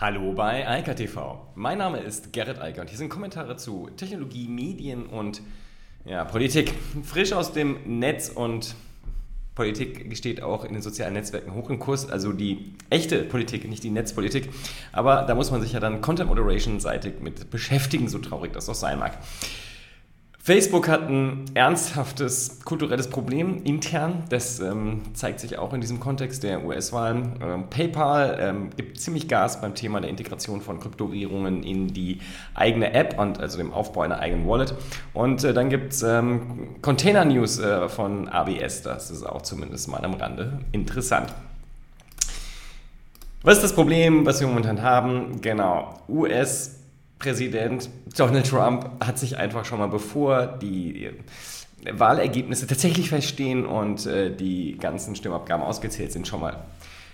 Hallo bei Eika TV. Mein Name ist Gerrit Eiker und hier sind Kommentare zu Technologie, Medien und ja, Politik. Frisch aus dem Netz und Politik steht auch in den sozialen Netzwerken hoch im Kurs, also die echte Politik, nicht die Netzpolitik. Aber da muss man sich ja dann Content Moderation seitig mit beschäftigen, so traurig das auch sein mag. Facebook hat ein ernsthaftes kulturelles Problem intern. Das ähm, zeigt sich auch in diesem Kontext der US-Wahlen. Ähm, PayPal ähm, gibt ziemlich Gas beim Thema der Integration von Kryptowährungen in die eigene App und also dem Aufbau einer eigenen Wallet. Und äh, dann gibt es ähm, Container News äh, von ABS. Das ist auch zumindest mal am Rande interessant. Was ist das Problem, was wir momentan haben? Genau, US Präsident Donald Trump hat sich einfach schon mal bevor die Wahlergebnisse tatsächlich feststehen und äh, die ganzen Stimmabgaben ausgezählt sind, schon mal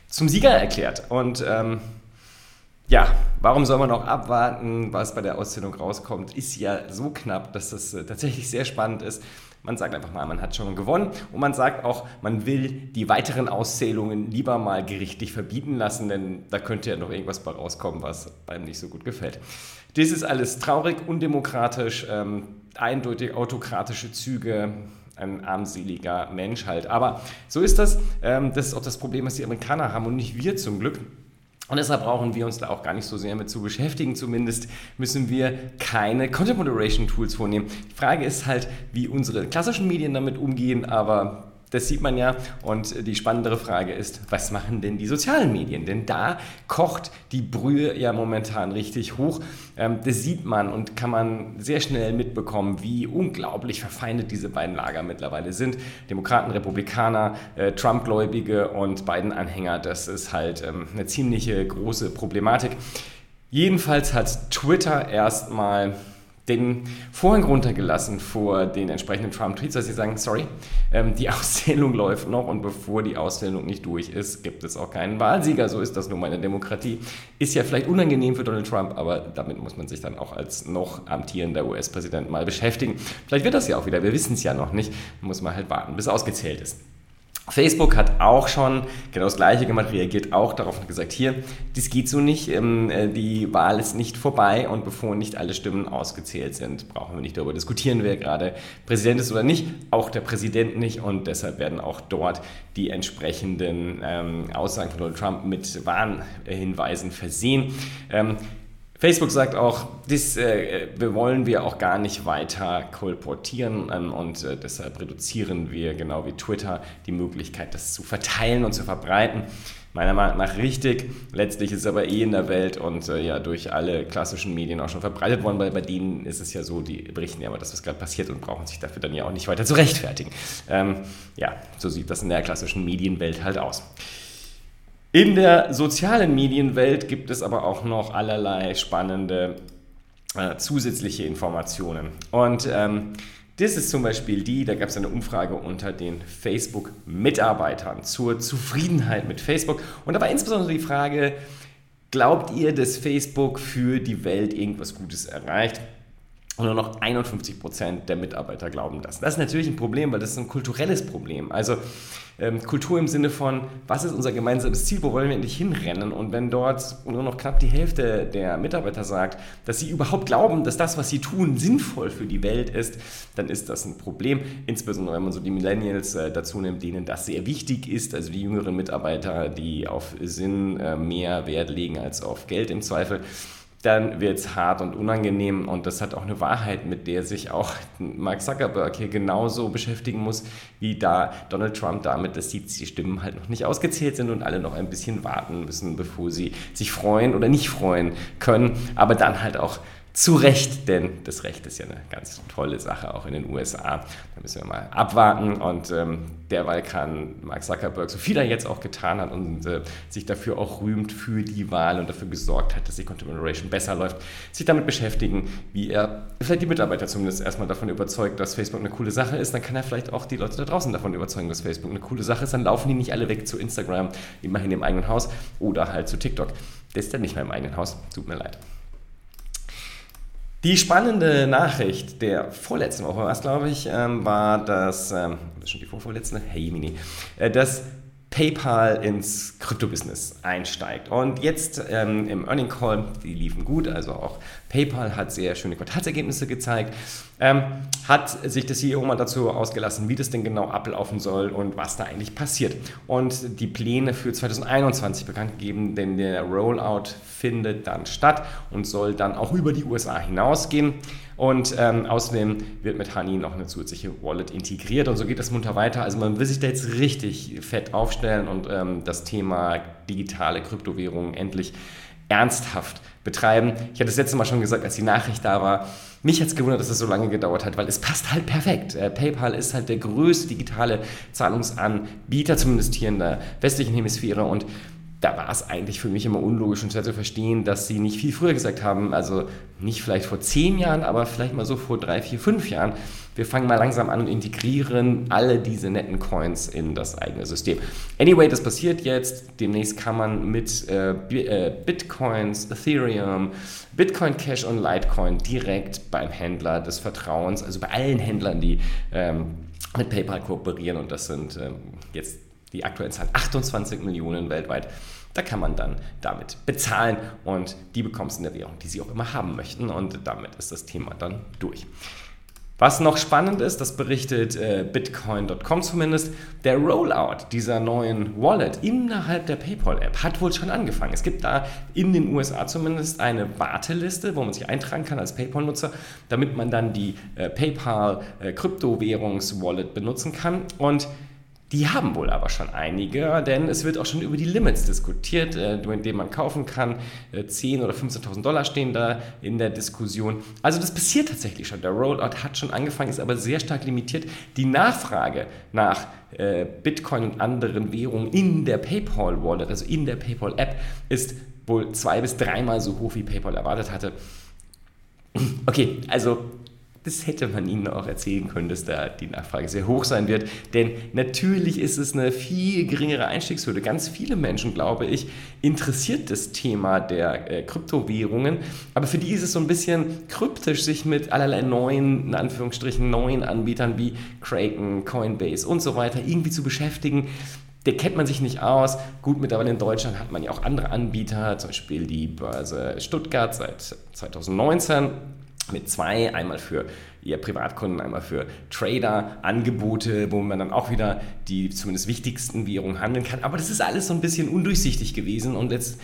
zum Sieger erklärt. Und ähm, ja, warum soll man noch abwarten, was bei der Auszählung rauskommt? Ist ja so knapp, dass das äh, tatsächlich sehr spannend ist. Man sagt einfach mal, man hat schon gewonnen und man sagt auch, man will die weiteren Auszählungen lieber mal gerichtlich verbieten lassen, denn da könnte ja noch irgendwas bei rauskommen, was einem nicht so gut gefällt. Das ist alles traurig, undemokratisch, ähm, eindeutig autokratische Züge, ein armseliger Mensch halt. Aber so ist das. Ähm, das ist auch das Problem, was die Amerikaner haben und nicht wir zum Glück. Und deshalb brauchen wir uns da auch gar nicht so sehr mit zu beschäftigen. Zumindest müssen wir keine Content Moderation Tools vornehmen. Die Frage ist halt, wie unsere klassischen Medien damit umgehen, aber das sieht man ja. Und die spannendere Frage ist, was machen denn die sozialen Medien? Denn da kocht die Brühe ja momentan richtig hoch. Ähm, das sieht man und kann man sehr schnell mitbekommen, wie unglaublich verfeindet diese beiden Lager mittlerweile sind. Demokraten, Republikaner, äh, Trump-Gläubige und beiden Anhänger. Das ist halt ähm, eine ziemliche große Problematik. Jedenfalls hat Twitter erstmal den Vorhang runtergelassen vor den entsprechenden Trump-Tweets, dass sie sagen, sorry, ähm, die Auszählung läuft noch und bevor die Auszählung nicht durch ist, gibt es auch keinen Wahlsieger. So ist das nun mal in der Demokratie. Ist ja vielleicht unangenehm für Donald Trump, aber damit muss man sich dann auch als noch amtierender US-Präsident mal beschäftigen. Vielleicht wird das ja auch wieder, wir wissen es ja noch nicht. Muss man halt warten, bis ausgezählt ist. Facebook hat auch schon genau das Gleiche gemacht, reagiert auch darauf und gesagt, hier, das geht so nicht, ähm, äh, die Wahl ist nicht vorbei und bevor nicht alle Stimmen ausgezählt sind, brauchen wir nicht darüber diskutieren, wer gerade Präsident ist oder nicht, auch der Präsident nicht und deshalb werden auch dort die entsprechenden ähm, Aussagen von Donald Trump mit Warnhinweisen versehen. Ähm, Facebook sagt auch, das äh, wollen wir auch gar nicht weiter kolportieren ähm, und äh, deshalb reduzieren wir, genau wie Twitter, die Möglichkeit, das zu verteilen und zu verbreiten. Meiner Meinung nach richtig. Letztlich ist es aber eh in der Welt und äh, ja durch alle klassischen Medien auch schon verbreitet worden, weil bei denen ist es ja so, die berichten ja immer das, was gerade passiert und brauchen sich dafür dann ja auch nicht weiter zu rechtfertigen. Ähm, ja, so sieht das in der klassischen Medienwelt halt aus. In der sozialen Medienwelt gibt es aber auch noch allerlei spannende äh, zusätzliche Informationen. Und ähm, das ist zum Beispiel die, da gab es eine Umfrage unter den Facebook-Mitarbeitern zur Zufriedenheit mit Facebook. Und da war insbesondere die Frage, glaubt ihr, dass Facebook für die Welt irgendwas Gutes erreicht? Und nur noch 51 Prozent der Mitarbeiter glauben das. Das ist natürlich ein Problem, weil das ist ein kulturelles Problem. Also ähm, Kultur im Sinne von, was ist unser gemeinsames Ziel, wo wollen wir endlich hinrennen? Und wenn dort nur noch knapp die Hälfte der Mitarbeiter sagt, dass sie überhaupt glauben, dass das, was sie tun, sinnvoll für die Welt ist, dann ist das ein Problem. Insbesondere wenn man so die Millennials äh, dazu nimmt, denen das sehr wichtig ist, also die jüngeren Mitarbeiter, die auf Sinn äh, mehr Wert legen als auf Geld im Zweifel dann wird es hart und unangenehm. Und das hat auch eine Wahrheit, mit der sich auch Mark Zuckerberg hier genauso beschäftigen muss, wie da Donald Trump damit, dass die, Stimmen halt noch nicht ausgezählt sind und alle noch ein bisschen warten müssen, bevor sie sich freuen oder nicht freuen können. Aber dann halt auch zu Recht, denn das Recht ist ja eine ganz tolle Sache, auch in den USA. Da müssen wir mal abwarten und ähm, derweil kann Mark Zuckerberg, so viel er jetzt auch getan hat und äh, sich dafür auch rühmt für die Wahl und dafür gesorgt hat, dass die Content Moderation besser läuft, sich damit beschäftigen, wie er vielleicht die Mitarbeiter zumindest erstmal davon überzeugt, dass Facebook eine coole Sache ist. Dann kann er vielleicht auch die Leute da draußen davon überzeugen, dass Facebook eine coole Sache ist. Dann laufen die nicht alle weg zu Instagram, immerhin im eigenen Haus oder halt zu TikTok. Der ist dann nicht mehr im eigenen Haus. Tut mir leid. Die spannende Nachricht der vorletzten Woche war glaube ich, ähm, war, dass, ähm, das ist schon die vorvorletzte, hey Mini, äh, dass PayPal ins Krypto-Business einsteigt. Und jetzt ähm, im Earning Call, die liefen gut, also auch PayPal hat sehr schöne Quartalsergebnisse gezeigt, ähm, hat sich der CEO mal dazu ausgelassen, wie das denn genau ablaufen soll und was da eigentlich passiert. Und die Pläne für 2021 bekannt gegeben, denn der Rollout findet dann statt und soll dann auch über die USA hinausgehen. Und ähm, außerdem wird mit Honey noch eine zusätzliche Wallet integriert und so geht das munter weiter. Also man will sich da jetzt richtig fett aufstellen und ähm, das Thema digitale Kryptowährungen endlich ernsthaft betreiben. Ich hatte das letzte Mal schon gesagt, als die Nachricht da war, mich hat es gewundert, dass es so lange gedauert hat, weil es passt halt perfekt. Äh, PayPal ist halt der größte digitale Zahlungsanbieter, zumindest hier in der westlichen Hemisphäre und da war es eigentlich für mich immer unlogisch und schwer zu verstehen, dass sie nicht viel früher gesagt haben, also nicht vielleicht vor zehn Jahren, aber vielleicht mal so vor drei, vier, fünf Jahren. Wir fangen mal langsam an und integrieren alle diese netten Coins in das eigene System. Anyway, das passiert jetzt. Demnächst kann man mit äh, äh Bitcoins, Ethereum, Bitcoin Cash und Litecoin direkt beim Händler des Vertrauens, also bei allen Händlern, die ähm, mit PayPal kooperieren, und das sind ähm, jetzt die aktuellen Zahlen 28 Millionen weltweit. Da kann man dann damit bezahlen und die bekommst in der Währung, die sie auch immer haben möchten und damit ist das Thema dann durch. Was noch spannend ist, das berichtet äh, Bitcoin.com zumindest, der Rollout dieser neuen Wallet innerhalb der PayPal-App hat wohl schon angefangen. Es gibt da in den USA zumindest eine Warteliste, wo man sich eintragen kann als PayPal-Nutzer, damit man dann die äh, PayPal-Kryptowährungs-Wallet äh, benutzen kann. Und die haben wohl aber schon einige, denn es wird auch schon über die Limits diskutiert, äh, die man kaufen kann. 10.000 äh, oder 15.000 Dollar stehen da in der Diskussion. Also das passiert tatsächlich schon. Der Rollout hat schon angefangen, ist aber sehr stark limitiert. Die Nachfrage nach äh, Bitcoin und anderen Währungen in der PayPal-Wallet, also in der PayPal-App, ist wohl zwei bis dreimal so hoch, wie PayPal erwartet hatte. Okay, also das hätte man ihnen auch erzählen können, dass da die Nachfrage sehr hoch sein wird. Denn natürlich ist es eine viel geringere Einstiegshürde. Ganz viele Menschen, glaube ich, interessiert das Thema der äh, Kryptowährungen. Aber für die ist es so ein bisschen kryptisch, sich mit allerlei neuen, in Anführungsstrichen, neuen Anbietern wie Kraken, Coinbase und so weiter irgendwie zu beschäftigen der kennt man sich nicht aus. Gut, mittlerweile in Deutschland hat man ja auch andere Anbieter, zum Beispiel die Börse Stuttgart seit 2019 mit zwei, einmal für eher Privatkunden, einmal für Trader, Angebote, wo man dann auch wieder die zumindest wichtigsten Währungen handeln kann. Aber das ist alles so ein bisschen undurchsichtig gewesen und jetzt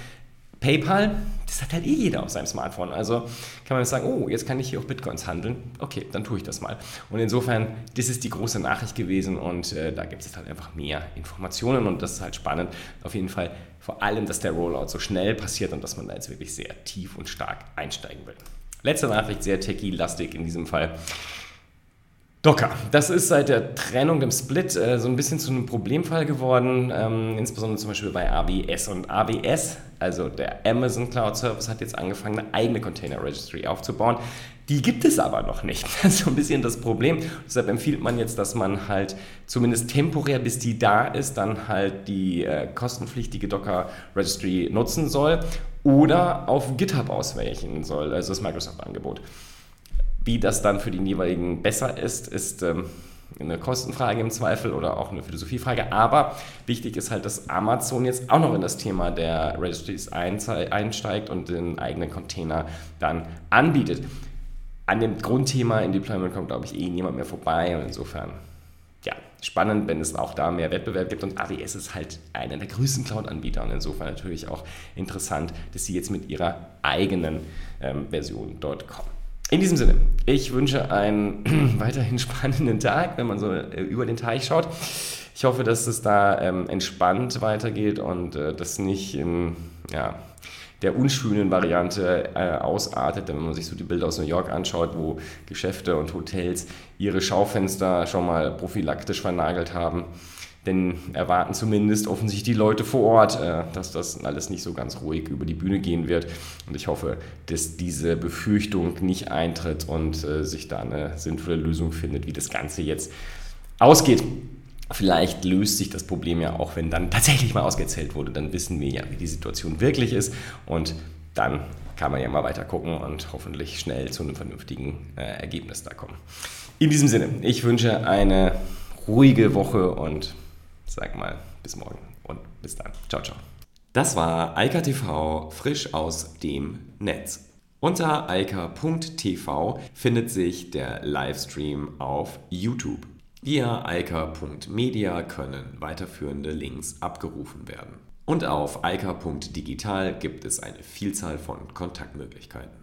PayPal, das hat halt eh jeder auf seinem Smartphone. Also kann man sagen, oh, jetzt kann ich hier auch Bitcoins handeln. Okay, dann tue ich das mal. Und insofern, das ist die große Nachricht gewesen und äh, da gibt es halt einfach mehr Informationen und das ist halt spannend. Auf jeden Fall vor allem, dass der Rollout so schnell passiert und dass man da jetzt wirklich sehr tief und stark einsteigen will. Letzte Nachricht, sehr techie-lastig in diesem Fall. Docker. Das ist seit der Trennung, dem Split, äh, so ein bisschen zu einem Problemfall geworden, ähm, insbesondere zum Beispiel bei AWS. Und AWS, also der Amazon Cloud Service, hat jetzt angefangen, eine eigene Container Registry aufzubauen. Die gibt es aber noch nicht. Das ist so ein bisschen das Problem. Deshalb empfiehlt man jetzt, dass man halt zumindest temporär, bis die da ist, dann halt die äh, kostenpflichtige Docker Registry nutzen soll oder auf GitHub ausweichen soll, also das Microsoft-Angebot. Wie das dann für den jeweiligen besser ist, ist ähm, eine Kostenfrage im Zweifel oder auch eine Philosophiefrage. Aber wichtig ist halt, dass Amazon jetzt auch noch in das Thema der Registries einsteigt und den eigenen Container dann anbietet. An dem Grundthema in Deployment kommt, glaube ich, eh niemand mehr vorbei und insofern ja, spannend, wenn es auch da mehr Wettbewerb gibt. Und AWS ist halt einer der größten Cloud-Anbieter und insofern natürlich auch interessant, dass sie jetzt mit ihrer eigenen ähm, Version dort kommen. In diesem Sinne, ich wünsche einen weiterhin spannenden Tag, wenn man so äh, über den Teich schaut. Ich hoffe, dass es da ähm, entspannt weitergeht und äh, das nicht in, ja, der unschönen Variante äh, ausartet. Denn wenn man sich so die Bilder aus New York anschaut, wo Geschäfte und Hotels ihre Schaufenster schon mal prophylaktisch vernagelt haben, denn erwarten zumindest offensichtlich die Leute vor Ort, äh, dass das alles nicht so ganz ruhig über die Bühne gehen wird. Und ich hoffe, dass diese Befürchtung nicht eintritt und äh, sich da eine sinnvolle Lösung findet, wie das Ganze jetzt ausgeht. Vielleicht löst sich das Problem ja auch, wenn dann tatsächlich mal ausgezählt wurde. Dann wissen wir ja, wie die Situation wirklich ist. Und dann kann man ja mal weiter gucken und hoffentlich schnell zu einem vernünftigen äh, Ergebnis da kommen. In diesem Sinne, ich wünsche eine ruhige Woche und sag mal bis morgen. Bis dann. Ciao, ciao. Das war Eika TV frisch aus dem Netz. Unter eika.tv findet sich der Livestream auf YouTube. Via eika.media können weiterführende Links abgerufen werden. Und auf eika.digital gibt es eine Vielzahl von Kontaktmöglichkeiten.